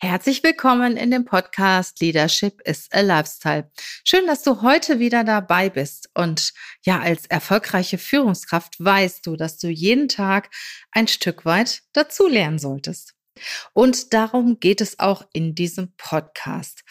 Herzlich willkommen in dem Podcast Leadership is a Lifestyle. Schön, dass du heute wieder dabei bist. Und ja, als erfolgreiche Führungskraft weißt du, dass du jeden Tag ein Stück weit dazulernen solltest. Und darum geht es auch in diesem Podcast.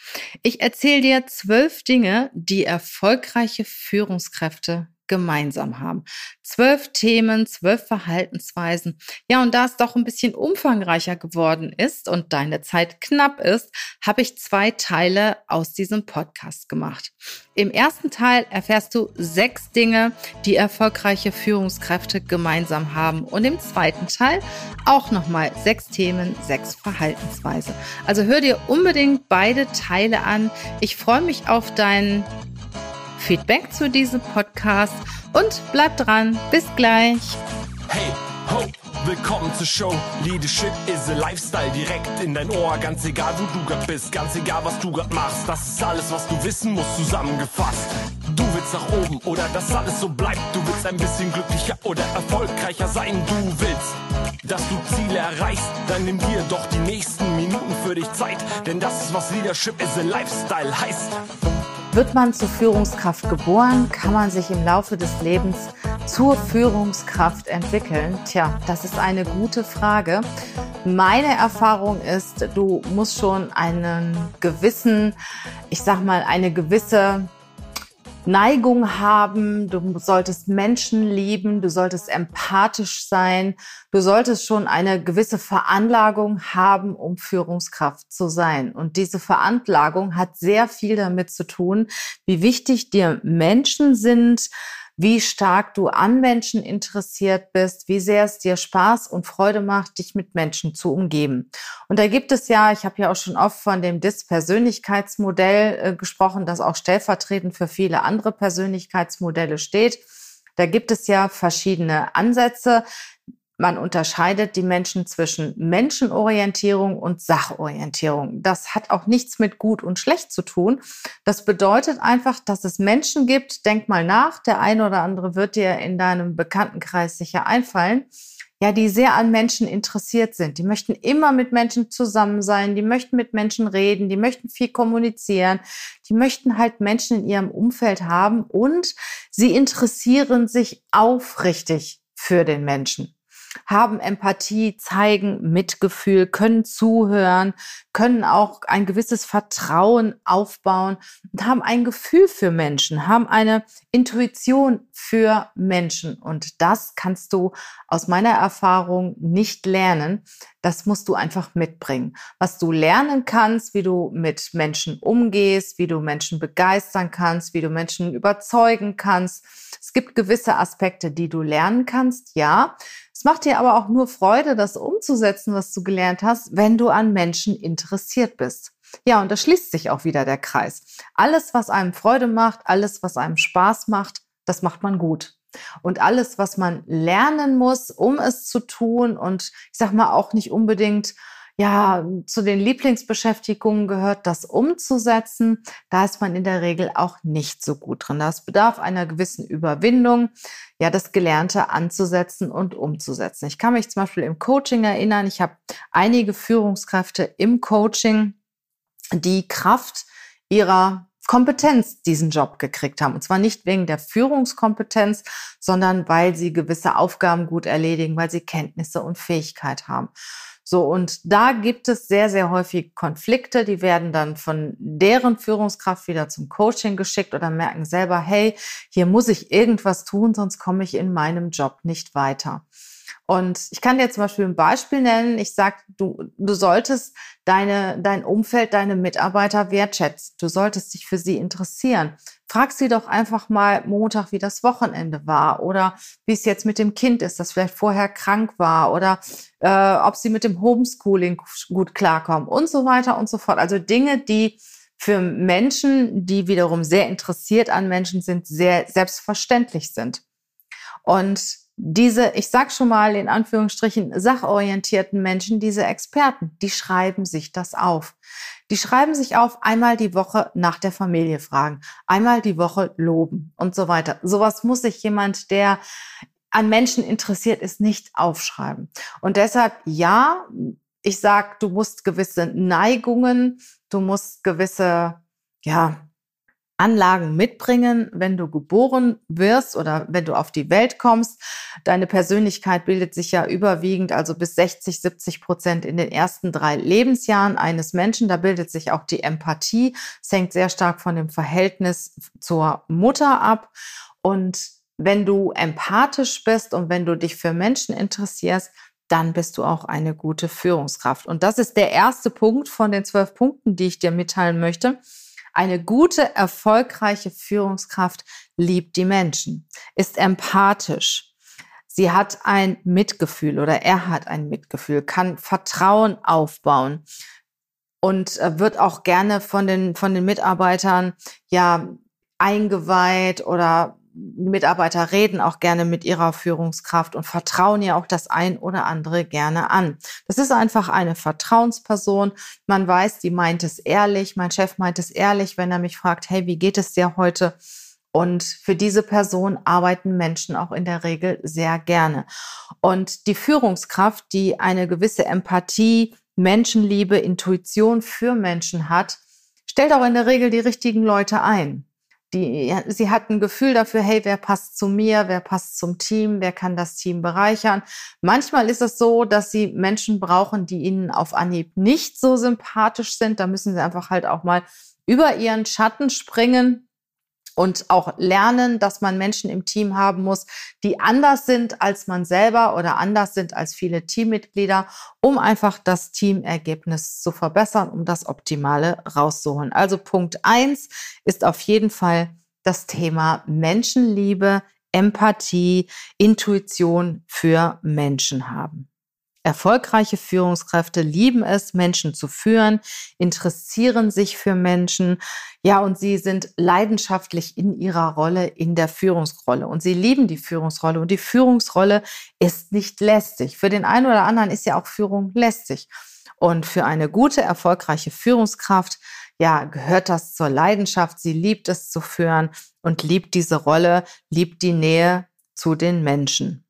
Ich erzähle dir zwölf Dinge, die erfolgreiche Führungskräfte gemeinsam haben. Zwölf Themen, zwölf Verhaltensweisen. Ja, und da es doch ein bisschen umfangreicher geworden ist und deine Zeit knapp ist, habe ich zwei Teile aus diesem Podcast gemacht. Im ersten Teil erfährst du sechs Dinge, die erfolgreiche Führungskräfte gemeinsam haben. Und im zweiten Teil auch nochmal sechs Themen, sechs Verhaltensweise. Also hör dir unbedingt beide Teile an. Ich freue mich auf deinen Feedback zu diesem Podcast und bleib dran. Bis gleich. Hey, ho, willkommen zur Show. Leadership is a Lifestyle direkt in dein Ohr. Ganz egal, wo du grad bist, ganz egal, was du grad machst. Das ist alles, was du wissen musst, zusammengefasst. Du willst nach oben oder dass alles so bleibt. Du willst ein bisschen glücklicher oder erfolgreicher sein. Du willst, dass du Ziele erreichst. Dann nimm dir doch die nächsten Minuten für dich Zeit. Denn das ist, was Leadership is a Lifestyle heißt. Wird man zur Führungskraft geboren, kann man sich im Laufe des Lebens zur Führungskraft entwickeln? Tja, das ist eine gute Frage. Meine Erfahrung ist, du musst schon einen gewissen, ich sag mal, eine gewisse Neigung haben, du solltest Menschen lieben, du solltest empathisch sein, du solltest schon eine gewisse Veranlagung haben, um Führungskraft zu sein. Und diese Veranlagung hat sehr viel damit zu tun, wie wichtig dir Menschen sind, wie stark du an Menschen interessiert bist, wie sehr es dir Spaß und Freude macht, dich mit Menschen zu umgeben. Und da gibt es ja, ich habe ja auch schon oft von dem DIS-Persönlichkeitsmodell äh, gesprochen, das auch stellvertretend für viele andere Persönlichkeitsmodelle steht. Da gibt es ja verschiedene Ansätze. Man unterscheidet die Menschen zwischen Menschenorientierung und Sachorientierung. Das hat auch nichts mit gut und schlecht zu tun. Das bedeutet einfach, dass es Menschen gibt, denk mal nach, der eine oder andere wird dir in deinem Bekanntenkreis sicher einfallen, ja, die sehr an Menschen interessiert sind. Die möchten immer mit Menschen zusammen sein, die möchten mit Menschen reden, die möchten viel kommunizieren, die möchten halt Menschen in ihrem Umfeld haben und sie interessieren sich aufrichtig für den Menschen haben Empathie, zeigen Mitgefühl, können zuhören, können auch ein gewisses Vertrauen aufbauen und haben ein Gefühl für Menschen, haben eine Intuition für Menschen. Und das kannst du aus meiner Erfahrung nicht lernen. Das musst du einfach mitbringen. Was du lernen kannst, wie du mit Menschen umgehst, wie du Menschen begeistern kannst, wie du Menschen überzeugen kannst. Es gibt gewisse Aspekte, die du lernen kannst, ja. Es macht dir aber auch nur Freude, das umzusetzen, was du gelernt hast, wenn du an Menschen interessiert bist. Ja, und da schließt sich auch wieder der Kreis. Alles, was einem Freude macht, alles, was einem Spaß macht, das macht man gut. Und alles, was man lernen muss, um es zu tun und ich sag mal auch nicht unbedingt ja, zu den Lieblingsbeschäftigungen gehört, das umzusetzen. Da ist man in der Regel auch nicht so gut drin. Das bedarf einer gewissen Überwindung, ja, das Gelernte anzusetzen und umzusetzen. Ich kann mich zum Beispiel im Coaching erinnern. Ich habe einige Führungskräfte im Coaching, die Kraft ihrer Kompetenz diesen Job gekriegt haben. Und zwar nicht wegen der Führungskompetenz, sondern weil sie gewisse Aufgaben gut erledigen, weil sie Kenntnisse und Fähigkeit haben. So, und da gibt es sehr, sehr häufig Konflikte, die werden dann von deren Führungskraft wieder zum Coaching geschickt oder merken selber, hey, hier muss ich irgendwas tun, sonst komme ich in meinem Job nicht weiter. Und ich kann dir zum Beispiel ein Beispiel nennen. Ich sag, du, du solltest deine, dein Umfeld, deine Mitarbeiter wertschätzen. Du solltest dich für sie interessieren. Frag sie doch einfach mal Montag, wie das Wochenende war oder wie es jetzt mit dem Kind ist, das vielleicht vorher krank war oder äh, ob sie mit dem Homeschooling gut klarkommen und so weiter und so fort. Also Dinge, die für Menschen, die wiederum sehr interessiert an Menschen sind, sehr selbstverständlich sind. Und diese, ich sag schon mal in Anführungsstrichen, sachorientierten Menschen, diese Experten, die schreiben sich das auf. Die schreiben sich auf, einmal die Woche nach der Familie fragen, einmal die Woche loben und so weiter. Sowas muss sich jemand, der an Menschen interessiert ist, nicht aufschreiben. Und deshalb, ja, ich sage, du musst gewisse Neigungen, du musst gewisse, ja, Anlagen mitbringen, wenn du geboren wirst oder wenn du auf die Welt kommst. Deine Persönlichkeit bildet sich ja überwiegend, also bis 60, 70 Prozent in den ersten drei Lebensjahren eines Menschen. Da bildet sich auch die Empathie. Es hängt sehr stark von dem Verhältnis zur Mutter ab. Und wenn du empathisch bist und wenn du dich für Menschen interessierst, dann bist du auch eine gute Führungskraft. Und das ist der erste Punkt von den zwölf Punkten, die ich dir mitteilen möchte. Eine gute, erfolgreiche Führungskraft liebt die Menschen, ist empathisch. Sie hat ein Mitgefühl oder er hat ein Mitgefühl, kann Vertrauen aufbauen und äh, wird auch gerne von den, von den Mitarbeitern ja eingeweiht oder Mitarbeiter reden auch gerne mit ihrer Führungskraft und vertrauen ja auch das ein oder andere gerne an. Das ist einfach eine Vertrauensperson. Man weiß, die meint es ehrlich. Mein Chef meint es ehrlich, wenn er mich fragt, hey, wie geht es dir heute? Und für diese Person arbeiten Menschen auch in der Regel sehr gerne. Und die Führungskraft, die eine gewisse Empathie, Menschenliebe, Intuition für Menschen hat, stellt auch in der Regel die richtigen Leute ein die, sie hat ein Gefühl dafür, hey, wer passt zu mir, wer passt zum Team, wer kann das Team bereichern. Manchmal ist es so, dass sie Menschen brauchen, die ihnen auf Anhieb nicht so sympathisch sind. Da müssen sie einfach halt auch mal über ihren Schatten springen und auch lernen, dass man Menschen im Team haben muss, die anders sind als man selber oder anders sind als viele Teammitglieder, um einfach das Teamergebnis zu verbessern, um das Optimale rauszuholen. Also Punkt eins ist auf jeden Fall das Thema Menschenliebe, Empathie, Intuition für Menschen haben. Erfolgreiche Führungskräfte lieben es, Menschen zu führen, interessieren sich für Menschen. Ja, und sie sind leidenschaftlich in ihrer Rolle, in der Führungsrolle. Und sie lieben die Führungsrolle. Und die Führungsrolle ist nicht lästig. Für den einen oder anderen ist ja auch Führung lästig. Und für eine gute, erfolgreiche Führungskraft, ja, gehört das zur Leidenschaft. Sie liebt es zu führen und liebt diese Rolle, liebt die Nähe zu den Menschen.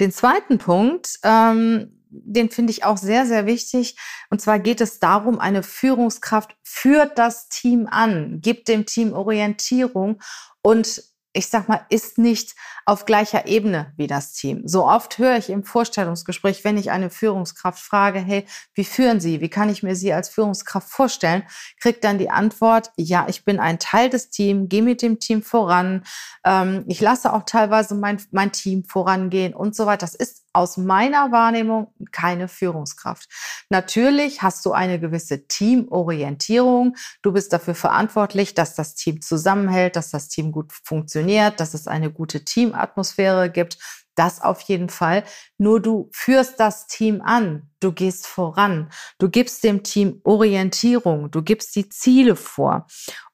Den zweiten Punkt, ähm, den finde ich auch sehr, sehr wichtig. Und zwar geht es darum, eine Führungskraft führt das Team an, gibt dem Team Orientierung und ich sag mal, ist nicht auf gleicher Ebene wie das Team. So oft höre ich im Vorstellungsgespräch, wenn ich eine Führungskraft frage, hey, wie führen Sie? Wie kann ich mir Sie als Führungskraft vorstellen? Kriegt dann die Antwort, ja, ich bin ein Teil des Teams, gehe mit dem Team voran. Ähm, ich lasse auch teilweise mein, mein Team vorangehen und so weiter. Das ist aus meiner Wahrnehmung keine Führungskraft. Natürlich hast du eine gewisse Teamorientierung. Du bist dafür verantwortlich, dass das Team zusammenhält, dass das Team gut funktioniert, dass es eine gute Teamatmosphäre gibt. Das auf jeden Fall. Nur du führst das Team an. Du gehst voran. Du gibst dem Team Orientierung. Du gibst die Ziele vor.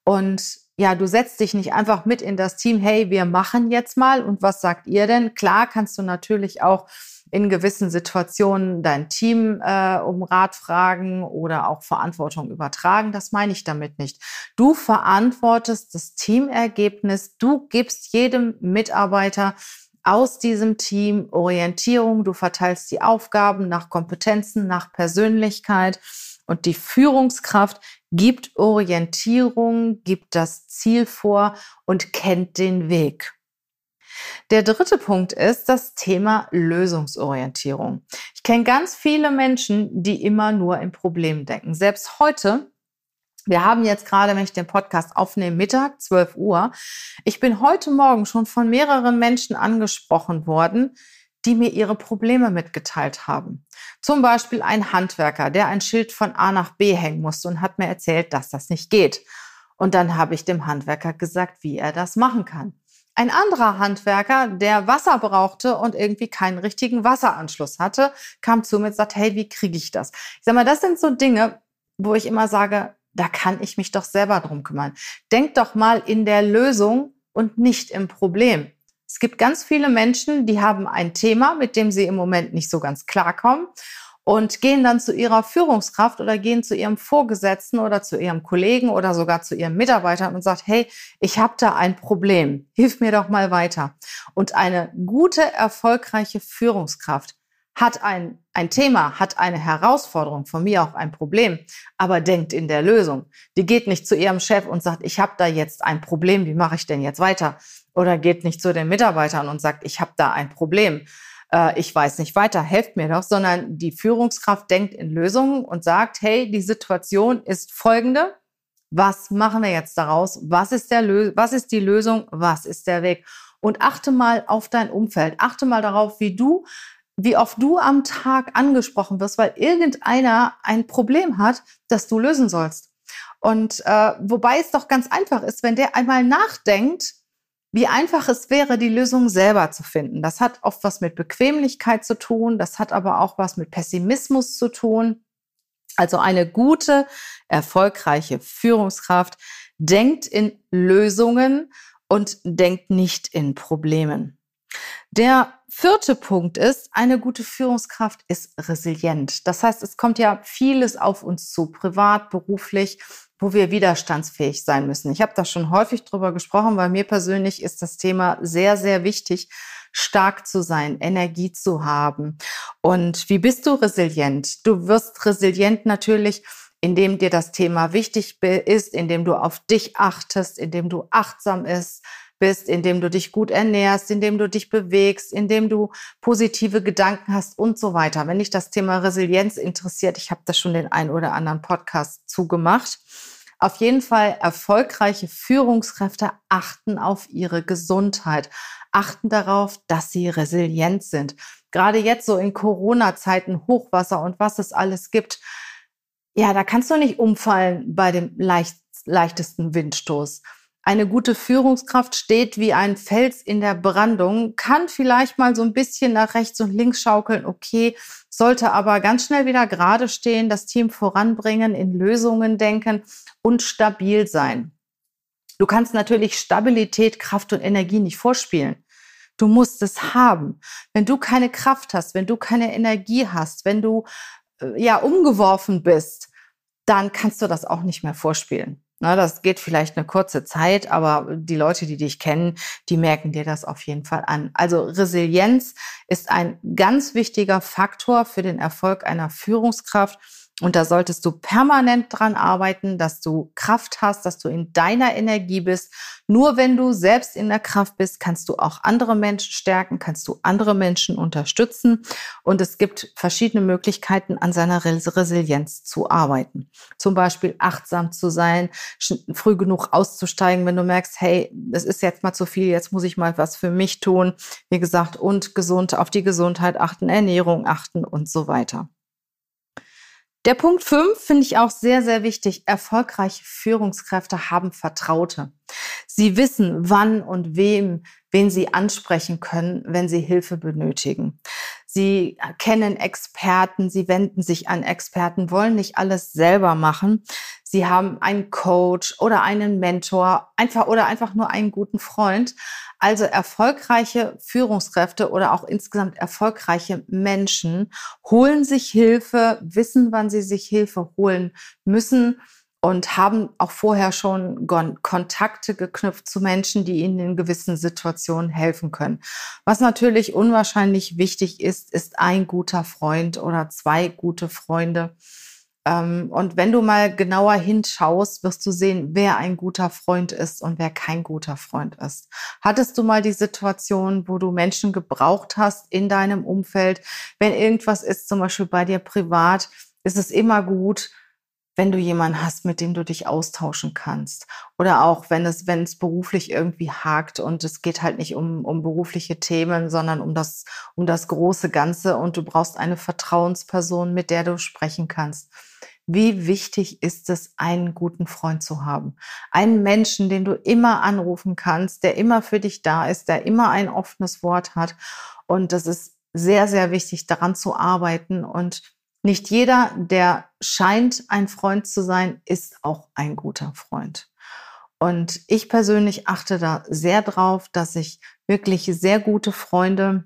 Und ja, du setzt dich nicht einfach mit in das Team, hey, wir machen jetzt mal und was sagt ihr denn? Klar kannst du natürlich auch in gewissen Situationen dein Team äh, um Rat fragen oder auch Verantwortung übertragen. Das meine ich damit nicht. Du verantwortest das Teamergebnis. Du gibst jedem Mitarbeiter aus diesem Team Orientierung. Du verteilst die Aufgaben nach Kompetenzen, nach Persönlichkeit. Und die Führungskraft gibt Orientierung, gibt das Ziel vor und kennt den Weg. Der dritte Punkt ist das Thema Lösungsorientierung. Ich kenne ganz viele Menschen, die immer nur in Problemen denken. Selbst heute wir haben jetzt gerade, wenn ich den Podcast aufnehme, Mittag, 12 Uhr. Ich bin heute Morgen schon von mehreren Menschen angesprochen worden, die mir ihre Probleme mitgeteilt haben. Zum Beispiel ein Handwerker, der ein Schild von A nach B hängen musste und hat mir erzählt, dass das nicht geht. Und dann habe ich dem Handwerker gesagt, wie er das machen kann. Ein anderer Handwerker, der Wasser brauchte und irgendwie keinen richtigen Wasseranschluss hatte, kam zu mir und sagte, hey, wie kriege ich das? Ich sage mal, das sind so Dinge, wo ich immer sage, da kann ich mich doch selber drum kümmern. Denk doch mal in der Lösung und nicht im Problem. Es gibt ganz viele Menschen, die haben ein Thema, mit dem sie im Moment nicht so ganz klarkommen und gehen dann zu ihrer Führungskraft oder gehen zu ihrem Vorgesetzten oder zu ihrem Kollegen oder sogar zu ihrem Mitarbeiter und sagt, hey, ich habe da ein Problem, hilf mir doch mal weiter. Und eine gute, erfolgreiche Führungskraft hat ein, ein Thema, hat eine Herausforderung, von mir auch ein Problem, aber denkt in der Lösung. Die geht nicht zu ihrem Chef und sagt, ich habe da jetzt ein Problem, wie mache ich denn jetzt weiter? Oder geht nicht zu den Mitarbeitern und sagt, ich habe da ein Problem, äh, ich weiß nicht weiter, helft mir doch, sondern die Führungskraft denkt in Lösungen und sagt, hey, die Situation ist folgende. Was machen wir jetzt daraus? Was ist, der Lö was ist die Lösung? Was ist der Weg? Und achte mal auf dein Umfeld. Achte mal darauf, wie du wie oft du am Tag angesprochen wirst, weil irgendeiner ein Problem hat, das du lösen sollst. Und äh, wobei es doch ganz einfach ist, wenn der einmal nachdenkt, wie einfach es wäre, die Lösung selber zu finden. Das hat oft was mit Bequemlichkeit zu tun, das hat aber auch was mit Pessimismus zu tun. Also eine gute, erfolgreiche Führungskraft denkt in Lösungen und denkt nicht in Problemen. Der vierte Punkt ist, eine gute Führungskraft ist resilient. Das heißt, es kommt ja vieles auf uns zu, privat, beruflich, wo wir widerstandsfähig sein müssen. Ich habe da schon häufig drüber gesprochen, weil mir persönlich ist das Thema sehr, sehr wichtig, stark zu sein, Energie zu haben. Und wie bist du resilient? Du wirst resilient natürlich, indem dir das Thema wichtig ist, indem du auf dich achtest, indem du achtsam ist, bist, indem du dich gut ernährst, indem du dich bewegst, indem du positive Gedanken hast und so weiter. Wenn dich das Thema Resilienz interessiert, ich habe da schon den ein oder anderen Podcast zugemacht. Auf jeden Fall erfolgreiche Führungskräfte achten auf ihre Gesundheit, achten darauf, dass sie resilient sind. Gerade jetzt so in Corona-Zeiten, Hochwasser und was es alles gibt. Ja, da kannst du nicht umfallen bei dem leicht, leichtesten Windstoß. Eine gute Führungskraft steht wie ein Fels in der Brandung, kann vielleicht mal so ein bisschen nach rechts und links schaukeln, okay, sollte aber ganz schnell wieder gerade stehen, das Team voranbringen, in Lösungen denken und stabil sein. Du kannst natürlich Stabilität, Kraft und Energie nicht vorspielen. Du musst es haben. Wenn du keine Kraft hast, wenn du keine Energie hast, wenn du äh, ja umgeworfen bist, dann kannst du das auch nicht mehr vorspielen. Na, das geht vielleicht eine kurze Zeit, aber die Leute, die dich kennen, die merken dir das auf jeden Fall an. Also Resilienz ist ein ganz wichtiger Faktor für den Erfolg einer Führungskraft. Und da solltest du permanent dran arbeiten, dass du Kraft hast, dass du in deiner Energie bist. Nur wenn du selbst in der Kraft bist, kannst du auch andere Menschen stärken, kannst du andere Menschen unterstützen. Und es gibt verschiedene Möglichkeiten, an seiner Resilienz zu arbeiten. Zum Beispiel achtsam zu sein, früh genug auszusteigen, wenn du merkst, hey, es ist jetzt mal zu viel, jetzt muss ich mal was für mich tun. Wie gesagt, und gesund auf die Gesundheit achten, Ernährung achten und so weiter. Der Punkt 5 finde ich auch sehr, sehr wichtig. Erfolgreiche Führungskräfte haben Vertraute. Sie wissen, wann und wem, wen sie ansprechen können, wenn sie Hilfe benötigen. Sie kennen Experten, sie wenden sich an Experten, wollen nicht alles selber machen. Sie haben einen Coach oder einen Mentor, einfach oder einfach nur einen guten Freund. Also erfolgreiche Führungskräfte oder auch insgesamt erfolgreiche Menschen holen sich Hilfe, wissen, wann sie sich Hilfe holen müssen und haben auch vorher schon Kontakte geknüpft zu Menschen, die ihnen in gewissen Situationen helfen können. Was natürlich unwahrscheinlich wichtig ist, ist ein guter Freund oder zwei gute Freunde. Ähm, und wenn du mal genauer hinschaust, wirst du sehen, wer ein guter Freund ist und wer kein guter Freund ist. Hattest du mal die Situation, wo du Menschen gebraucht hast in deinem Umfeld? Wenn irgendwas ist, zum Beispiel bei dir privat, ist es immer gut, wenn du jemanden hast, mit dem du dich austauschen kannst. Oder auch, wenn es, wenn es beruflich irgendwie hakt und es geht halt nicht um, um berufliche Themen, sondern um das, um das große Ganze und du brauchst eine Vertrauensperson, mit der du sprechen kannst. Wie wichtig ist es, einen guten Freund zu haben? Einen Menschen, den du immer anrufen kannst, der immer für dich da ist, der immer ein offenes Wort hat. Und das ist sehr, sehr wichtig, daran zu arbeiten und nicht jeder, der scheint ein Freund zu sein, ist auch ein guter Freund. Und ich persönlich achte da sehr drauf, dass ich wirklich sehr gute Freunde,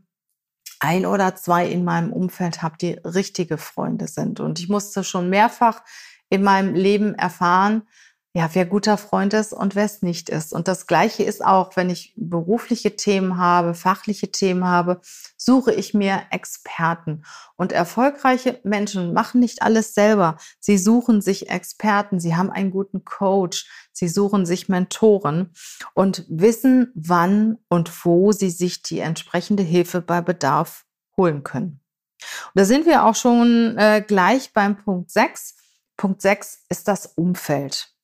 ein oder zwei in meinem Umfeld habe, die richtige Freunde sind. Und ich musste schon mehrfach in meinem Leben erfahren, ja, wer guter Freund ist und wer es nicht ist. Und das Gleiche ist auch, wenn ich berufliche Themen habe, fachliche Themen habe, suche ich mir Experten. Und erfolgreiche Menschen machen nicht alles selber. Sie suchen sich Experten. Sie haben einen guten Coach. Sie suchen sich Mentoren und wissen, wann und wo sie sich die entsprechende Hilfe bei Bedarf holen können. Und da sind wir auch schon äh, gleich beim Punkt 6. Punkt 6 ist das Umfeld.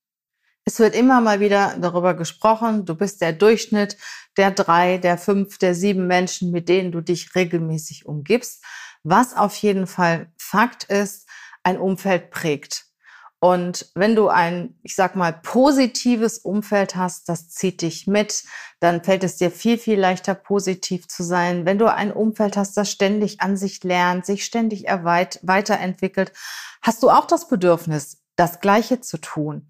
Es wird immer mal wieder darüber gesprochen, du bist der Durchschnitt der drei, der fünf, der sieben Menschen, mit denen du dich regelmäßig umgibst. Was auf jeden Fall Fakt ist, ein Umfeld prägt. Und wenn du ein, ich sag mal, positives Umfeld hast, das zieht dich mit, dann fällt es dir viel, viel leichter, positiv zu sein. Wenn du ein Umfeld hast, das ständig an sich lernt, sich ständig weiterentwickelt, hast du auch das Bedürfnis, das Gleiche zu tun.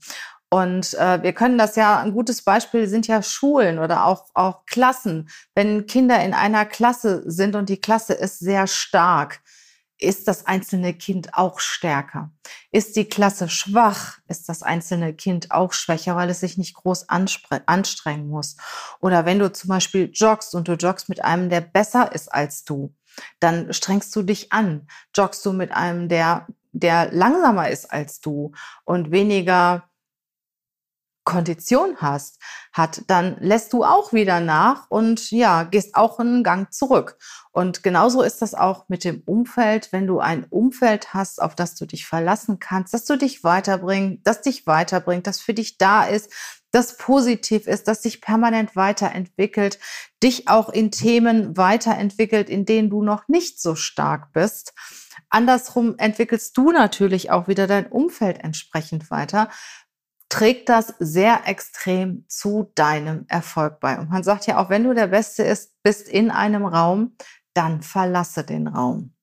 Und äh, wir können das ja, ein gutes Beispiel sind ja Schulen oder auch, auch Klassen. Wenn Kinder in einer Klasse sind und die Klasse ist sehr stark, ist das einzelne Kind auch stärker. Ist die Klasse schwach, ist das einzelne Kind auch schwächer, weil es sich nicht groß anstrengen muss. Oder wenn du zum Beispiel joggst und du joggst mit einem, der besser ist als du, dann strengst du dich an. Joggst du mit einem, der, der langsamer ist als du und weniger Kondition hast, hat, dann lässt du auch wieder nach und ja, gehst auch einen Gang zurück. Und genauso ist das auch mit dem Umfeld. Wenn du ein Umfeld hast, auf das du dich verlassen kannst, dass du dich weiterbringt, das dich weiterbringt, das für dich da ist, das positiv ist, das sich permanent weiterentwickelt, dich auch in Themen weiterentwickelt, in denen du noch nicht so stark bist. Andersrum entwickelst du natürlich auch wieder dein Umfeld entsprechend weiter, trägt das sehr extrem zu deinem Erfolg bei. Und man sagt ja auch, wenn du der Beste ist, bist in einem Raum, dann verlasse den Raum.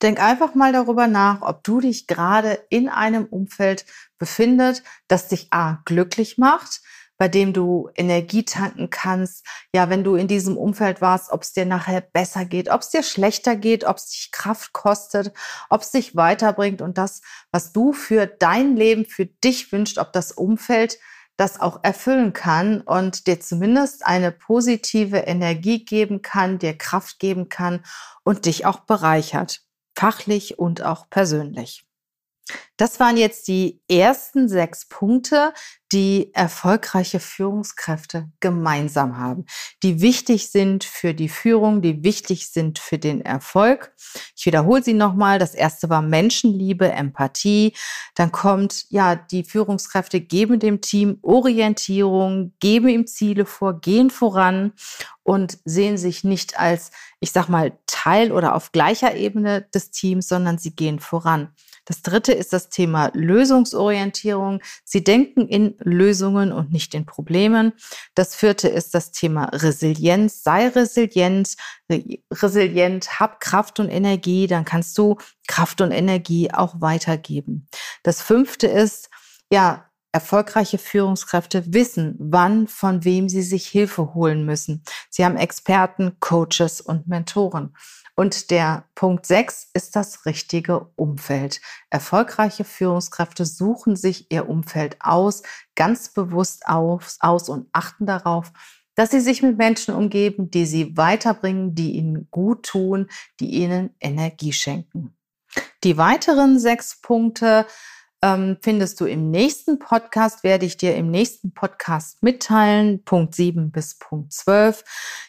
Denk einfach mal darüber nach, ob du dich gerade in einem Umfeld befindet, das dich A glücklich macht, bei dem du Energie tanken kannst. Ja, wenn du in diesem Umfeld warst, ob es dir nachher besser geht, ob es dir schlechter geht, ob es dich Kraft kostet, ob es dich weiterbringt und das, was du für dein Leben, für dich wünscht, ob das Umfeld das auch erfüllen kann und dir zumindest eine positive Energie geben kann, dir Kraft geben kann und dich auch bereichert, fachlich und auch persönlich. Das waren jetzt die ersten sechs Punkte, die erfolgreiche Führungskräfte gemeinsam haben, die wichtig sind für die Führung, die wichtig sind für den Erfolg. Ich wiederhole sie nochmal. Das erste war Menschenliebe, Empathie. Dann kommt, ja, die Führungskräfte geben dem Team Orientierung, geben ihm Ziele vor, gehen voran und sehen sich nicht als, ich sag mal, Teil oder auf gleicher Ebene des Teams, sondern sie gehen voran. Das dritte ist das Thema Lösungsorientierung. Sie denken in Lösungen und nicht in Problemen. Das vierte ist das Thema Resilienz. Sei resilient, resilient, hab Kraft und Energie, dann kannst du Kraft und Energie auch weitergeben. Das fünfte ist, ja, Erfolgreiche Führungskräfte wissen, wann von wem sie sich Hilfe holen müssen. Sie haben Experten, Coaches und Mentoren. Und der Punkt 6 ist das richtige Umfeld. Erfolgreiche Führungskräfte suchen sich ihr Umfeld aus, ganz bewusst aus, aus und achten darauf, dass sie sich mit Menschen umgeben, die sie weiterbringen, die ihnen gut tun, die ihnen Energie schenken. Die weiteren sechs Punkte ähm, findest du im nächsten Podcast, werde ich dir im nächsten Podcast mitteilen, Punkt 7 bis Punkt 12.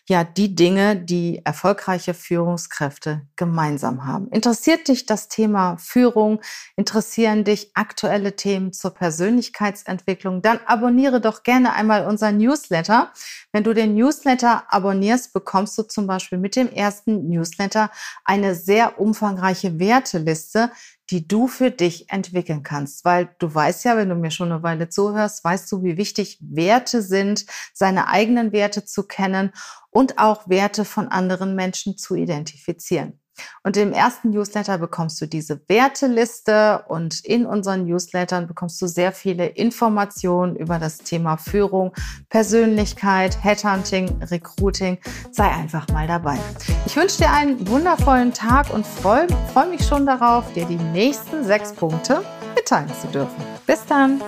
Ja, die Dinge, die erfolgreiche Führungskräfte gemeinsam haben. Interessiert dich das Thema Führung? Interessieren dich aktuelle Themen zur Persönlichkeitsentwicklung? Dann abonniere doch gerne einmal unser Newsletter. Wenn du den Newsletter abonnierst, bekommst du zum Beispiel mit dem ersten Newsletter eine sehr umfangreiche Werteliste, die du für dich entwickeln kannst. Weil du weißt ja, wenn du mir schon eine Weile zuhörst, weißt du, wie wichtig Werte sind, seine eigenen Werte zu kennen und auch Werte von anderen Menschen zu identifizieren. Und im ersten Newsletter bekommst du diese Werteliste und in unseren Newslettern bekommst du sehr viele Informationen über das Thema Führung, Persönlichkeit, Headhunting, Recruiting. Sei einfach mal dabei. Ich wünsche dir einen wundervollen Tag und freue freu mich schon darauf, dir die nächsten sechs Punkte mitteilen zu dürfen. Bis dann!